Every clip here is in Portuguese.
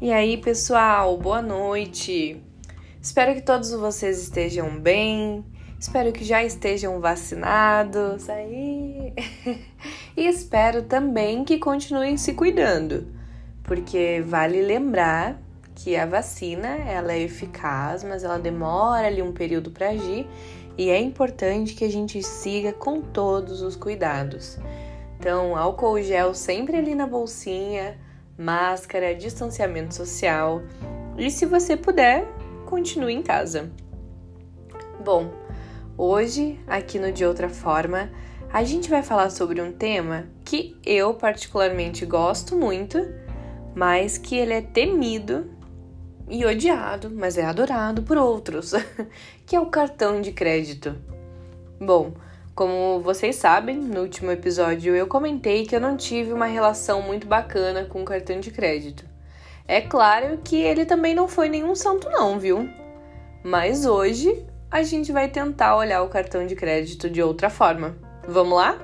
E aí, pessoal, boa noite. Espero que todos vocês estejam bem. Espero que já estejam vacinados aí. e espero também que continuem se cuidando, porque vale lembrar que a vacina, ela é eficaz, mas ela demora ali um período para agir, e é importante que a gente siga com todos os cuidados. Então, álcool gel sempre ali na bolsinha, máscara, distanciamento social e, se você puder, continue em casa. Bom, hoje, aqui no De Outra Forma, a gente vai falar sobre um tema que eu particularmente gosto muito, mas que ele é temido e odiado, mas é adorado por outros, que é o cartão de crédito. Bom, como vocês sabem, no último episódio eu comentei que eu não tive uma relação muito bacana com o cartão de crédito. É claro que ele também não foi nenhum santo, não, viu? Mas hoje a gente vai tentar olhar o cartão de crédito de outra forma. Vamos lá?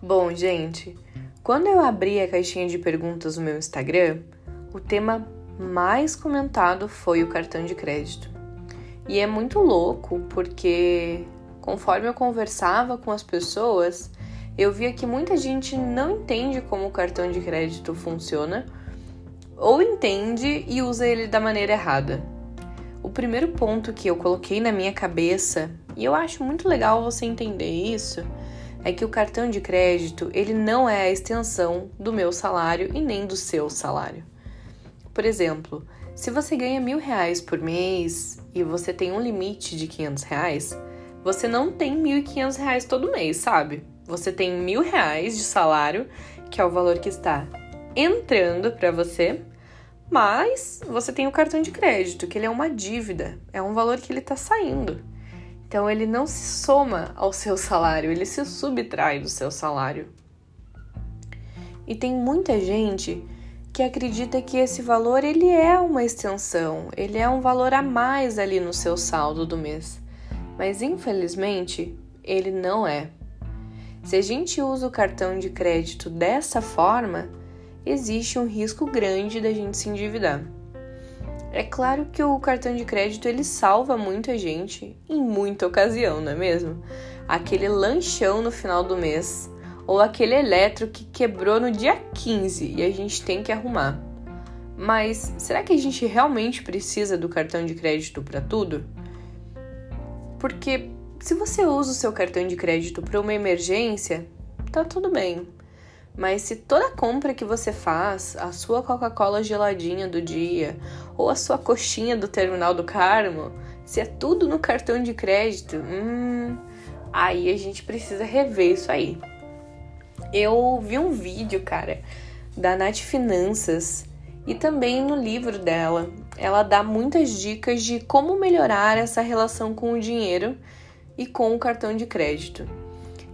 Bom, gente, quando eu abri a caixinha de perguntas no meu Instagram, o tema mais comentado foi o cartão de crédito. E é muito louco porque conforme eu conversava com as pessoas, eu via que muita gente não entende como o cartão de crédito funciona ou entende e usa ele da maneira errada. O primeiro ponto que eu coloquei na minha cabeça, e eu acho muito legal você entender isso, é que o cartão de crédito ele não é a extensão do meu salário e nem do seu salário. Por exemplo, se você ganha mil reais por mês e você tem um limite de 500 reais, você não tem 1.500 reais todo mês, sabe? Você tem mil reais de salário, que é o valor que está entrando para você, mas você tem o cartão de crédito, que ele é uma dívida, é um valor que ele está saindo. Então ele não se soma ao seu salário, ele se subtrai do seu salário. E tem muita gente que acredita que esse valor ele é uma extensão, ele é um valor a mais ali no seu saldo do mês. Mas infelizmente, ele não é. Se a gente usa o cartão de crédito dessa forma, existe um risco grande da gente se endividar. É claro que o cartão de crédito ele salva muita gente em muita ocasião, não é mesmo? Aquele lanchão no final do mês ou aquele eletro que quebrou no dia 15 e a gente tem que arrumar. Mas será que a gente realmente precisa do cartão de crédito para tudo? Porque se você usa o seu cartão de crédito para uma emergência, tá tudo bem. Mas se toda compra que você faz, a sua Coca-Cola geladinha do dia ou a sua coxinha do terminal do Carmo, se é tudo no cartão de crédito, hum, aí a gente precisa rever isso aí. Eu vi um vídeo, cara, da Nath Finanças e também no livro dela. Ela dá muitas dicas de como melhorar essa relação com o dinheiro e com o cartão de crédito.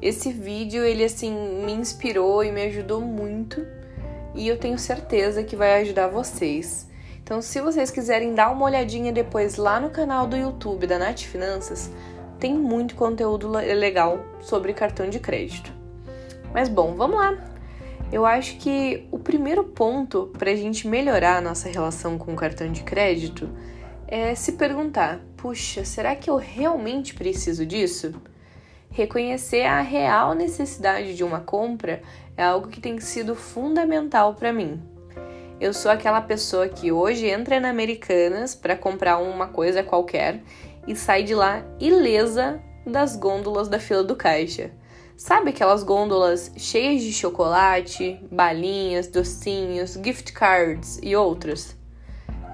Esse vídeo, ele assim, me inspirou e me ajudou muito e eu tenho certeza que vai ajudar vocês. Então, se vocês quiserem dar uma olhadinha depois lá no canal do YouTube da Nath Finanças, tem muito conteúdo legal sobre cartão de crédito. Mas bom, vamos lá. Eu acho que o primeiro ponto para a gente melhorar a nossa relação com o cartão de crédito é se perguntar: puxa, será que eu realmente preciso disso? Reconhecer a real necessidade de uma compra é algo que tem sido fundamental para mim. Eu sou aquela pessoa que hoje entra na Americanas para comprar uma coisa qualquer e sai de lá ilesa das gôndolas da fila do caixa. Sabe aquelas gôndolas cheias de chocolate, balinhas, docinhos, gift cards e outros?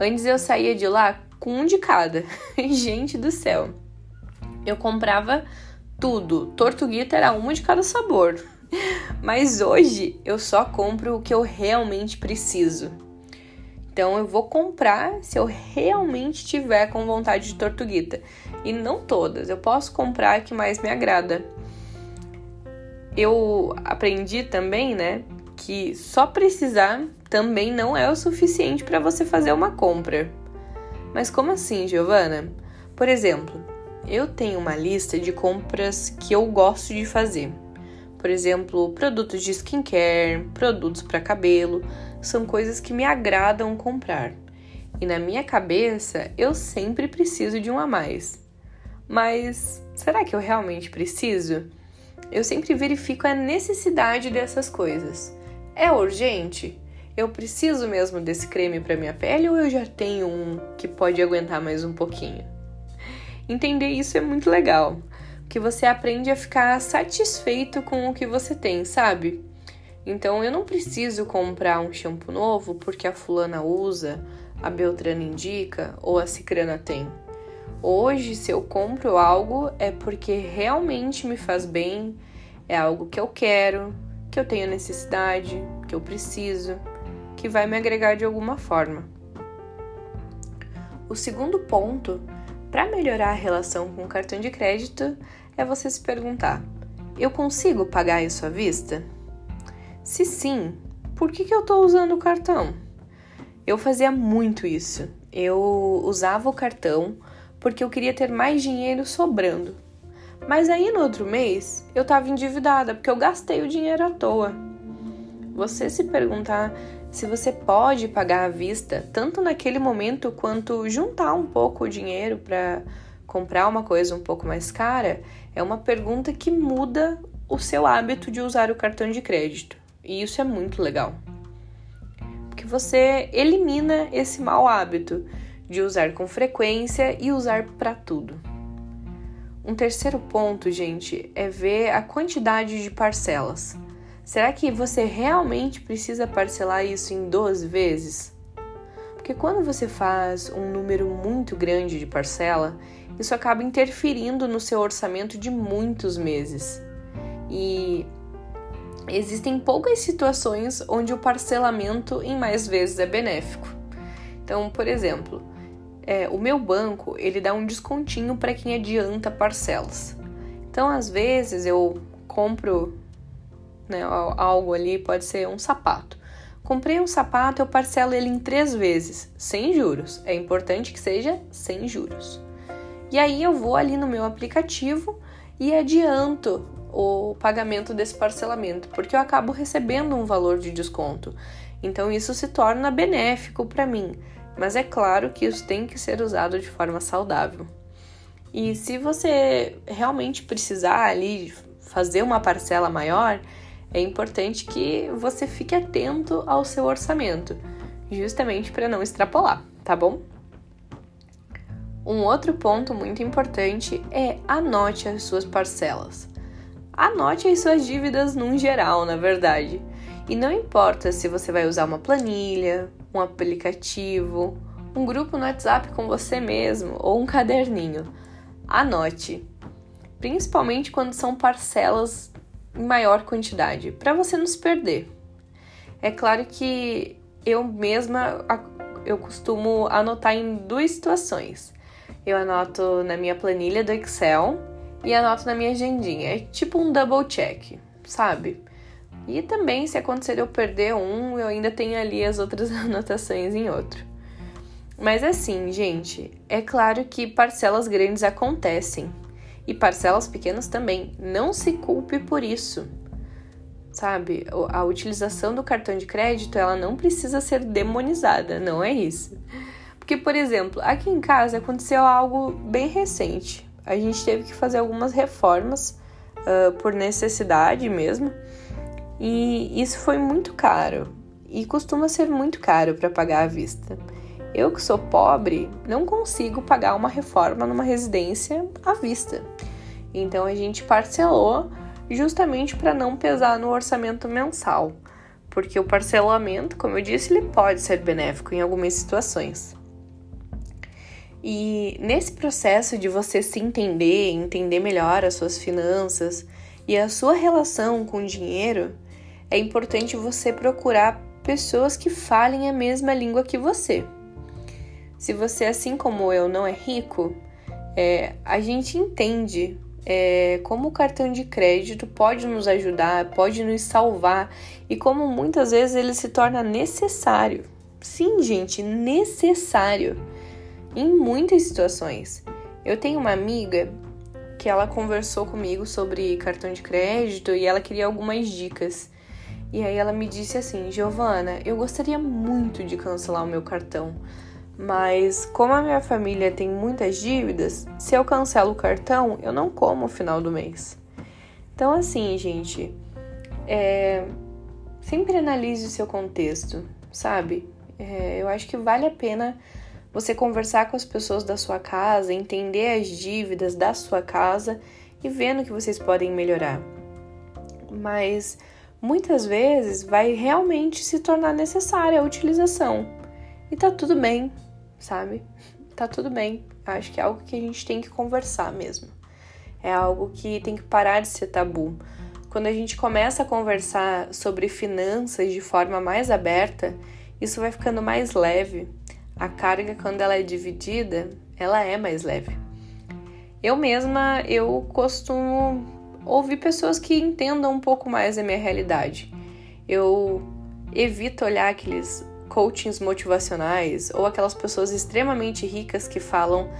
Antes eu saía de lá com um de cada. Gente do céu. Eu comprava tudo. Tortuguita era uma de cada sabor. Mas hoje eu só compro o que eu realmente preciso. Então eu vou comprar se eu realmente tiver com vontade de tortuguita. E não todas. Eu posso comprar a que mais me agrada eu aprendi também, né, que só precisar também não é o suficiente para você fazer uma compra. Mas como assim, Giovana? Por exemplo, eu tenho uma lista de compras que eu gosto de fazer. Por exemplo, produtos de skincare, produtos para cabelo, são coisas que me agradam comprar. E na minha cabeça, eu sempre preciso de um a mais. Mas será que eu realmente preciso? Eu sempre verifico a necessidade dessas coisas. É urgente? Eu preciso mesmo desse creme para minha pele ou eu já tenho um que pode aguentar mais um pouquinho? Entender isso é muito legal, que você aprende a ficar satisfeito com o que você tem, sabe? Então eu não preciso comprar um shampoo novo porque a fulana usa, a Beltrana indica ou a Cicrana tem. Hoje, se eu compro algo, é porque realmente me faz bem, é algo que eu quero, que eu tenho necessidade, que eu preciso, que vai me agregar de alguma forma. O segundo ponto para melhorar a relação com o cartão de crédito é você se perguntar: eu consigo pagar isso à vista? Se sim, por que, que eu estou usando o cartão? Eu fazia muito isso. Eu usava o cartão porque eu queria ter mais dinheiro sobrando. Mas aí no outro mês eu estava endividada porque eu gastei o dinheiro à toa. Você se perguntar se você pode pagar à vista, tanto naquele momento quanto juntar um pouco o dinheiro para comprar uma coisa um pouco mais cara, é uma pergunta que muda o seu hábito de usar o cartão de crédito. E isso é muito legal. Porque você elimina esse mau hábito de usar com frequência e usar para tudo. Um terceiro ponto, gente, é ver a quantidade de parcelas. Será que você realmente precisa parcelar isso em 12 vezes? Porque quando você faz um número muito grande de parcela, isso acaba interferindo no seu orçamento de muitos meses. E existem poucas situações onde o parcelamento em mais vezes é benéfico. Então, por exemplo, é, o meu banco ele dá um descontinho para quem adianta parcelas. Então, às vezes eu compro né? Algo ali pode ser um sapato. Comprei um sapato, eu parcelo ele em três vezes, sem juros. É importante que seja sem juros. E aí eu vou ali no meu aplicativo e adianto o pagamento desse parcelamento, porque eu acabo recebendo um valor de desconto. Então isso se torna benéfico para mim, mas é claro que isso tem que ser usado de forma saudável. E se você realmente precisar ali fazer uma parcela maior, é importante que você fique atento ao seu orçamento, justamente para não extrapolar, tá bom? Um outro ponto muito importante é anote as suas parcelas. Anote as suas dívidas num geral, na verdade. E não importa se você vai usar uma planilha, um aplicativo, um grupo no WhatsApp com você mesmo ou um caderninho. Anote. Principalmente quando são parcelas em maior quantidade, para você não se perder. É claro que eu mesma eu costumo anotar em duas situações. Eu anoto na minha planilha do Excel e anoto na minha agendinha. É tipo um double check, sabe? E também, se acontecer eu perder um, eu ainda tenho ali as outras anotações em outro. Mas assim, gente, é claro que parcelas grandes acontecem e parcelas pequenas também. Não se culpe por isso. Sabe? A utilização do cartão de crédito, ela não precisa ser demonizada, não é isso. Porque, por exemplo, aqui em casa aconteceu algo bem recente. A gente teve que fazer algumas reformas uh, por necessidade mesmo. E isso foi muito caro. E costuma ser muito caro para pagar à vista. Eu que sou pobre, não consigo pagar uma reforma numa residência à vista. Então a gente parcelou justamente para não pesar no orçamento mensal, porque o parcelamento, como eu disse, ele pode ser benéfico em algumas situações. E nesse processo de você se entender, entender melhor as suas finanças e a sua relação com o dinheiro, é importante você procurar pessoas que falem a mesma língua que você. Se você, assim como eu, não é rico, é, a gente entende é, como o cartão de crédito pode nos ajudar, pode nos salvar e como muitas vezes ele se torna necessário. Sim, gente, necessário em muitas situações. Eu tenho uma amiga porque ela conversou comigo sobre cartão de crédito e ela queria algumas dicas. E aí ela me disse assim: Giovana, eu gostaria muito de cancelar o meu cartão, mas como a minha família tem muitas dívidas, se eu cancelo o cartão, eu não como no final do mês. Então, assim, gente, é... sempre analise o seu contexto, sabe? É... eu acho que vale a pena você conversar com as pessoas da sua casa, entender as dívidas da sua casa e vendo que vocês podem melhorar. Mas muitas vezes vai realmente se tornar necessária a utilização. E tá tudo bem, sabe? Tá tudo bem. Acho que é algo que a gente tem que conversar mesmo. É algo que tem que parar de ser tabu. Quando a gente começa a conversar sobre finanças de forma mais aberta, isso vai ficando mais leve. A carga, quando ela é dividida, ela é mais leve. Eu mesma, eu costumo ouvir pessoas que entendam um pouco mais a minha realidade. Eu evito olhar aqueles coachings motivacionais ou aquelas pessoas extremamente ricas que falam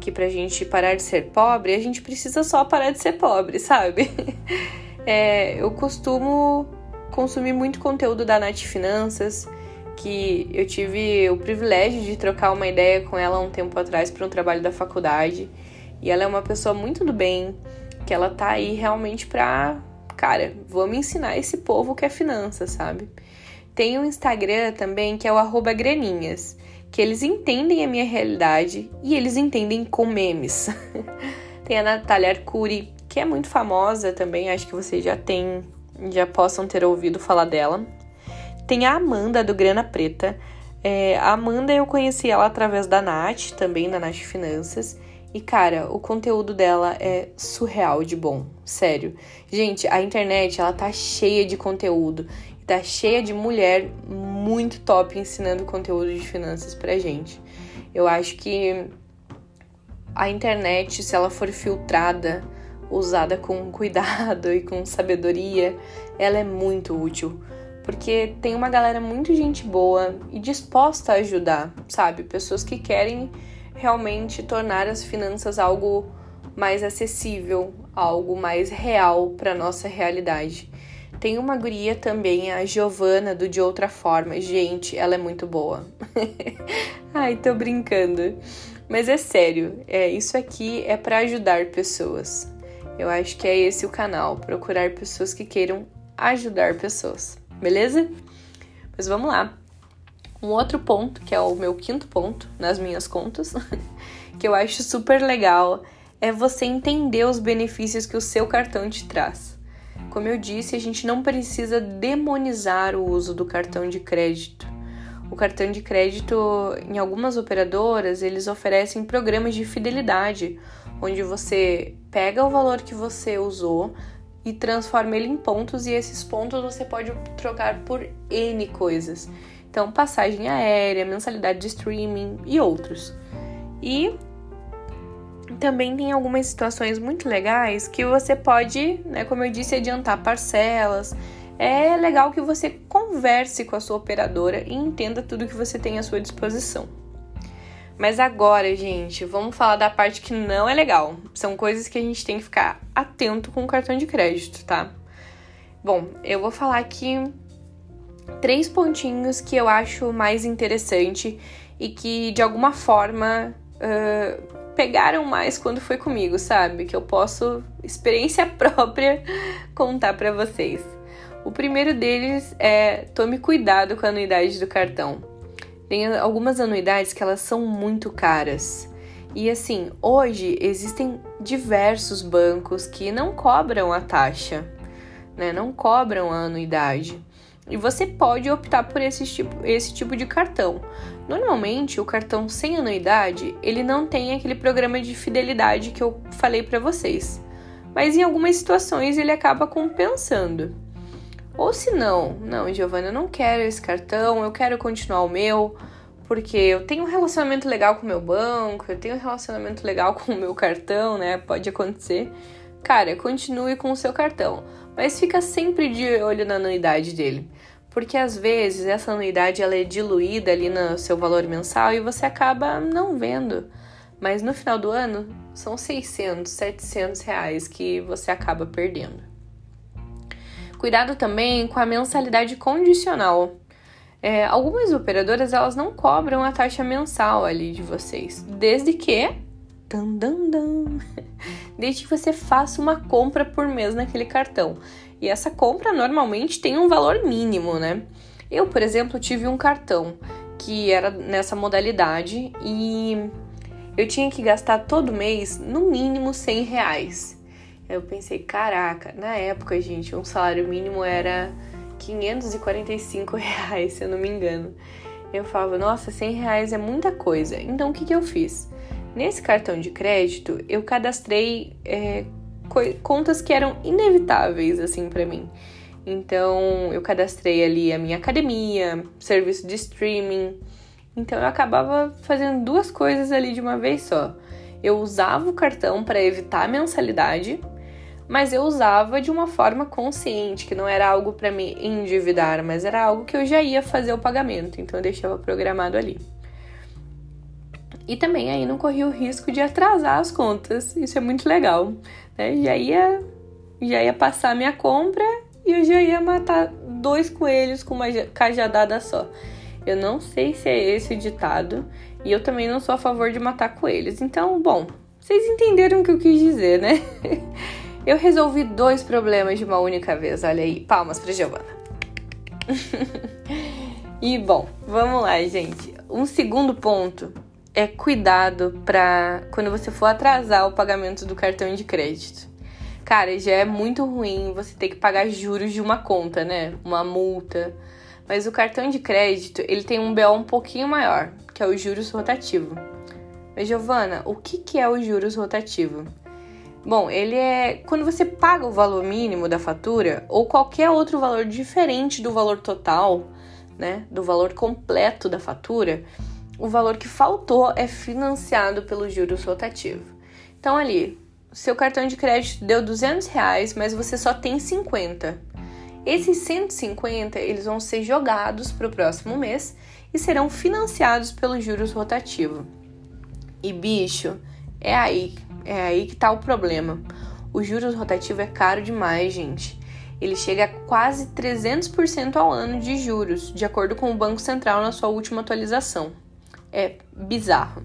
que pra gente parar de ser pobre, a gente precisa só parar de ser pobre, sabe? É, eu costumo consumir muito conteúdo da Nath Finanças, que eu tive o privilégio de trocar uma ideia com ela um tempo atrás para um trabalho da faculdade. E ela é uma pessoa muito do bem, que ela tá aí realmente pra, cara, vamos ensinar esse povo que é finança, sabe? Tem um Instagram também que é o graninhas, que eles entendem a minha realidade e eles entendem com memes. Tem a Natália Arcuri, que é muito famosa também, acho que vocês já têm, já possam ter ouvido falar dela. Tem a Amanda do Grana Preta. É, a Amanda eu conheci ela através da Nath, também da Nath Finanças. E cara, o conteúdo dela é surreal de bom, sério. Gente, a internet ela tá cheia de conteúdo, tá cheia de mulher muito top ensinando conteúdo de finanças pra gente. Eu acho que a internet, se ela for filtrada, usada com cuidado e com sabedoria, ela é muito útil. Porque tem uma galera muito gente boa e disposta a ajudar, sabe? Pessoas que querem realmente tornar as finanças algo mais acessível, algo mais real para nossa realidade. Tem uma guria também, a Giovana, do De Outra Forma. Gente, ela é muito boa. Ai, tô brincando. Mas é sério, é, isso aqui é para ajudar pessoas. Eu acho que é esse o canal, procurar pessoas que queiram ajudar pessoas. Beleza? Mas vamos lá. Um outro ponto, que é o meu quinto ponto nas minhas contas, que eu acho super legal, é você entender os benefícios que o seu cartão te traz. Como eu disse, a gente não precisa demonizar o uso do cartão de crédito. O cartão de crédito, em algumas operadoras, eles oferecem programas de fidelidade, onde você pega o valor que você usou e transforma ele em pontos, e esses pontos você pode trocar por N coisas. Então, passagem aérea, mensalidade de streaming e outros. E também tem algumas situações muito legais que você pode, né, como eu disse, adiantar parcelas. É legal que você converse com a sua operadora e entenda tudo que você tem à sua disposição. Mas agora, gente, vamos falar da parte que não é legal. São coisas que a gente tem que ficar atento com o cartão de crédito, tá? Bom, eu vou falar aqui três pontinhos que eu acho mais interessante e que de alguma forma uh, pegaram mais quando foi comigo, sabe? Que eu posso, experiência própria, contar para vocês. O primeiro deles é tome cuidado com a anuidade do cartão. Tem algumas anuidades que elas são muito caras. E assim, hoje existem diversos bancos que não cobram a taxa, né? Não cobram a anuidade. E você pode optar por esse tipo, esse tipo de cartão. Normalmente, o cartão sem anuidade, ele não tem aquele programa de fidelidade que eu falei para vocês. Mas em algumas situações ele acaba compensando. Ou se não, não, Giovana, eu não quero esse cartão, eu quero continuar o meu, porque eu tenho um relacionamento legal com o meu banco, eu tenho um relacionamento legal com o meu cartão, né? Pode acontecer. Cara, continue com o seu cartão mas fica sempre de olho na anuidade dele, porque às vezes essa anuidade ela é diluída ali no seu valor mensal e você acaba não vendo. Mas no final do ano, são 600, 700 reais que você acaba perdendo. Cuidado também com a mensalidade condicional. É, algumas operadoras elas não cobram a taxa mensal ali de vocês, desde que dan, dan, dan, desde que você faça uma compra por mês naquele cartão. E essa compra normalmente tem um valor mínimo, né? Eu, por exemplo, tive um cartão que era nessa modalidade e eu tinha que gastar todo mês no mínimo 100 reais. Eu pensei, caraca, na época, gente, um salário mínimo era 545 reais, se eu não me engano. Eu falava, nossa, 100 reais é muita coisa. Então, o que, que eu fiz? Nesse cartão de crédito, eu cadastrei é, contas que eram inevitáveis, assim, para mim. Então, eu cadastrei ali a minha academia, serviço de streaming. Então, eu acabava fazendo duas coisas ali de uma vez só. Eu usava o cartão para evitar a mensalidade, mas eu usava de uma forma consciente, que não era algo para me endividar, mas era algo que eu já ia fazer o pagamento, então eu deixava programado ali. E também aí não corria o risco de atrasar as contas, isso é muito legal, né? Já ia, já ia passar a minha compra e eu já ia matar dois coelhos com uma cajadada só. Eu não sei se é esse o ditado e eu também não sou a favor de matar coelhos. Então, bom, vocês entenderam o que eu quis dizer, né? Eu resolvi dois problemas de uma única vez. Olha aí, palmas para Giovana. e bom, vamos lá, gente. Um segundo ponto é cuidado para quando você for atrasar o pagamento do cartão de crédito. Cara, já é muito ruim você ter que pagar juros de uma conta, né? Uma multa. Mas o cartão de crédito, ele tem um BO um pouquinho maior, que é o juros rotativo. Mas Giovana, o que que é o juros rotativo? Bom, ele é quando você paga o valor mínimo da fatura ou qualquer outro valor diferente do valor total, né, do valor completo da fatura, o valor que faltou é financiado pelo juros rotativo. Então ali, seu cartão de crédito deu 200 reais, mas você só tem 50. Esses 150 eles vão ser jogados para o próximo mês e serão financiados pelo juros rotativo. E bicho, é aí é aí que tá o problema. O juros rotativo é caro demais, gente. Ele chega a quase 300% ao ano de juros, de acordo com o Banco Central na sua última atualização. É bizarro.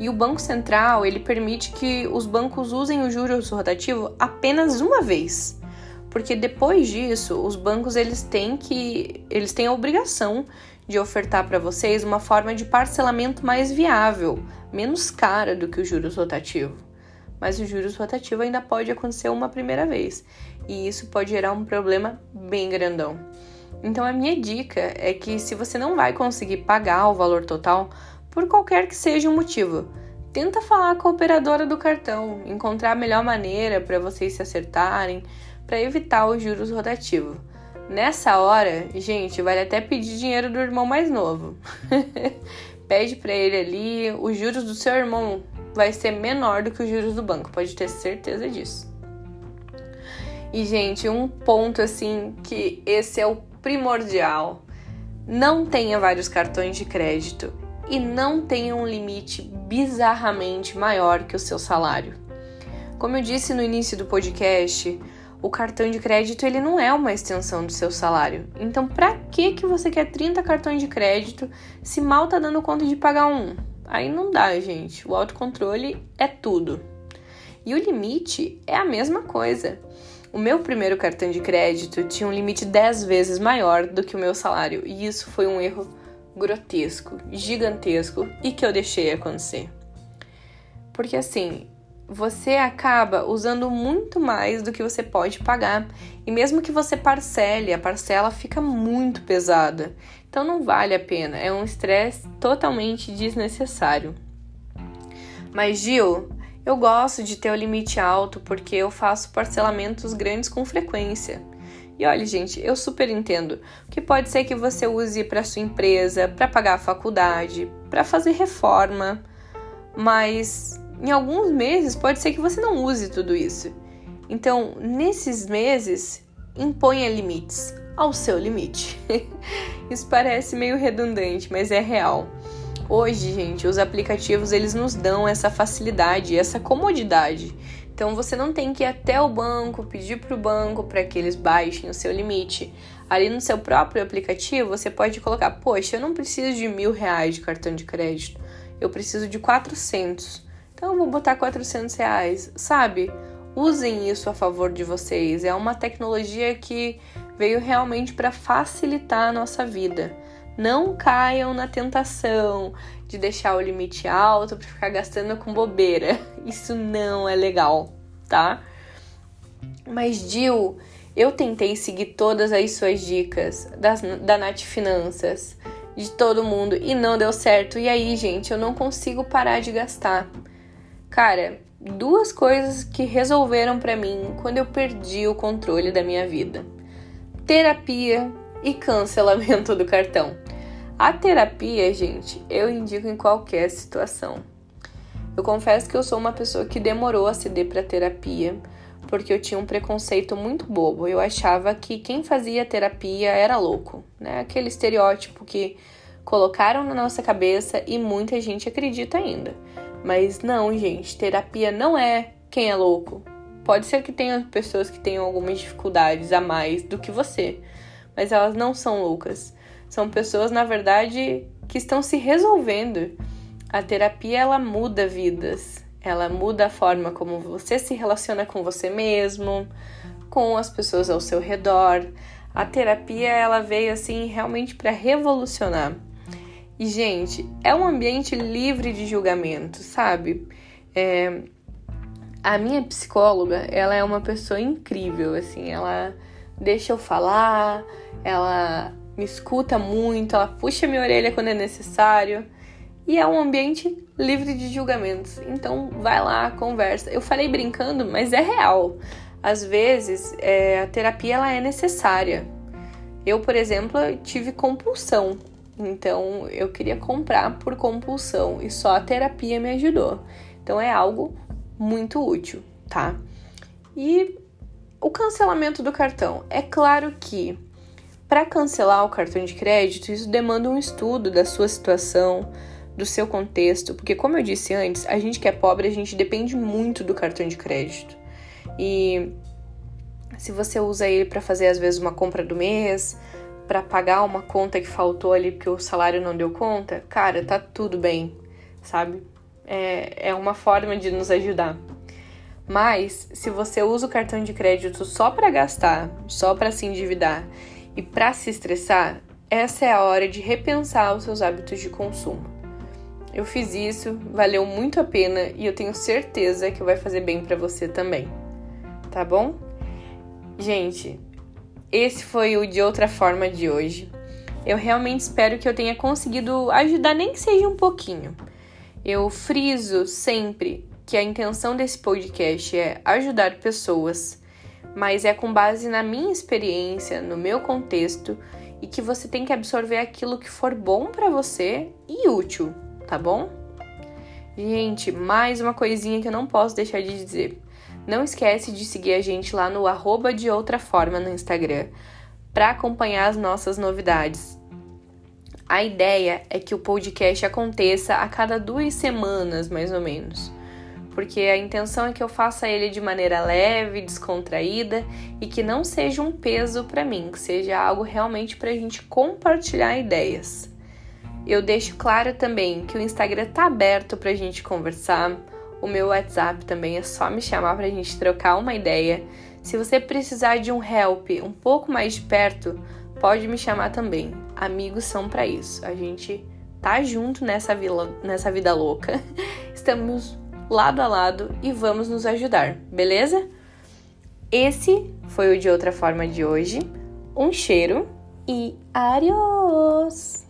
E o Banco Central, ele permite que os bancos usem o juros rotativo apenas uma vez. Porque depois disso, os bancos eles têm que eles têm a obrigação de ofertar para vocês uma forma de parcelamento mais viável, menos cara do que o juros rotativo mas o juros rotativo ainda pode acontecer uma primeira vez, e isso pode gerar um problema bem grandão. Então a minha dica é que se você não vai conseguir pagar o valor total, por qualquer que seja o motivo, tenta falar com a operadora do cartão, encontrar a melhor maneira para vocês se acertarem, para evitar o juros rotativo. Nessa hora, gente, vale até pedir dinheiro do irmão mais novo. Pede para ele ali, os juros do seu irmão vai ser menor do que os juros do banco, pode ter certeza disso. E, gente, um ponto assim que esse é o primordial: não tenha vários cartões de crédito e não tenha um limite bizarramente maior que o seu salário. Como eu disse no início do podcast, o cartão de crédito ele não é uma extensão do seu salário. Então, para que que você quer 30 cartões de crédito se mal tá dando conta de pagar um? Aí não dá, gente. O autocontrole é tudo. E o limite é a mesma coisa. O meu primeiro cartão de crédito tinha um limite 10 vezes maior do que o meu salário, e isso foi um erro grotesco, gigantesco e que eu deixei acontecer. Porque assim, você acaba usando muito mais do que você pode pagar. E mesmo que você parcele, a parcela fica muito pesada. Então não vale a pena, é um estresse totalmente desnecessário. Mas Gil, eu gosto de ter o limite alto porque eu faço parcelamentos grandes com frequência. E olha, gente, eu super entendo que pode ser que você use para sua empresa, para pagar a faculdade, para fazer reforma, mas em alguns meses pode ser que você não use tudo isso. Então, nesses meses, imponha limites ao seu limite. Isso parece meio redundante, mas é real. Hoje, gente, os aplicativos eles nos dão essa facilidade, essa comodidade. Então você não tem que ir até o banco, pedir para o banco para que eles baixem o seu limite. Ali no seu próprio aplicativo você pode colocar, poxa, eu não preciso de mil reais de cartão de crédito, eu preciso de 400. Então eu vou botar 400 reais, sabe? Usem isso a favor de vocês. É uma tecnologia que veio realmente para facilitar a nossa vida. Não caiam na tentação de deixar o limite alto para ficar gastando com bobeira. Isso não é legal, tá? Mas, Dil, eu tentei seguir todas as suas dicas das, da Nath Finanças, de todo mundo, e não deu certo. E aí, gente, eu não consigo parar de gastar. Cara, duas coisas que resolveram para mim quando eu perdi o controle da minha vida: terapia e cancelamento do cartão. A terapia, gente, eu indico em qualquer situação. Eu confesso que eu sou uma pessoa que demorou a ceder para terapia, porque eu tinha um preconceito muito bobo. Eu achava que quem fazia terapia era louco, né? Aquele estereótipo que colocaram na nossa cabeça e muita gente acredita ainda. Mas não, gente, terapia não é quem é louco. Pode ser que tenha pessoas que tenham algumas dificuldades a mais do que você, mas elas não são loucas. São pessoas, na verdade, que estão se resolvendo. A terapia ela muda vidas. Ela muda a forma como você se relaciona com você mesmo, com as pessoas ao seu redor. A terapia ela veio assim realmente para revolucionar. E gente, é um ambiente livre de julgamento, sabe? É... A minha psicóloga, ela é uma pessoa incrível, assim, ela deixa eu falar, ela me escuta muito, ela puxa minha orelha quando é necessário. E é um ambiente livre de julgamentos. Então vai lá, conversa. Eu falei brincando, mas é real. Às vezes é, a terapia ela é necessária. Eu, por exemplo, tive compulsão. Então eu queria comprar por compulsão e só a terapia me ajudou. Então é algo muito útil, tá? E o cancelamento do cartão. É claro que para cancelar o cartão de crédito, isso demanda um estudo da sua situação, do seu contexto, porque como eu disse antes, a gente que é pobre, a gente depende muito do cartão de crédito. E se você usa ele para fazer às vezes uma compra do mês, para pagar uma conta que faltou ali porque o salário não deu conta, cara, tá tudo bem, sabe? É, é uma forma de nos ajudar. Mas se você usa o cartão de crédito só para gastar, só para se endividar e para se estressar, essa é a hora de repensar os seus hábitos de consumo. Eu fiz isso, valeu muito a pena e eu tenho certeza que vai fazer bem para você também. Tá bom? Gente, esse foi o de outra forma de hoje. Eu realmente espero que eu tenha conseguido ajudar nem que seja um pouquinho. Eu friso sempre que a intenção desse podcast é ajudar pessoas mas é com base na minha experiência, no meu contexto e que você tem que absorver aquilo que for bom para você e útil, tá bom? Gente, mais uma coisinha que eu não posso deixar de dizer. Não esquece de seguir a gente lá no arroba de outra forma no Instagram para acompanhar as nossas novidades. A ideia é que o podcast aconteça a cada duas semanas, mais ou menos porque a intenção é que eu faça ele de maneira leve, descontraída e que não seja um peso para mim, que seja algo realmente para a gente compartilhar ideias. Eu deixo claro também que o Instagram tá aberto para a gente conversar, o meu WhatsApp também é só me chamar para a gente trocar uma ideia. Se você precisar de um help um pouco mais de perto, pode me chamar também. Amigos são para isso. A gente tá junto nessa, vila, nessa vida louca. Estamos lado a lado e vamos nos ajudar, beleza? Esse foi o de outra forma de hoje. Um cheiro e adiós!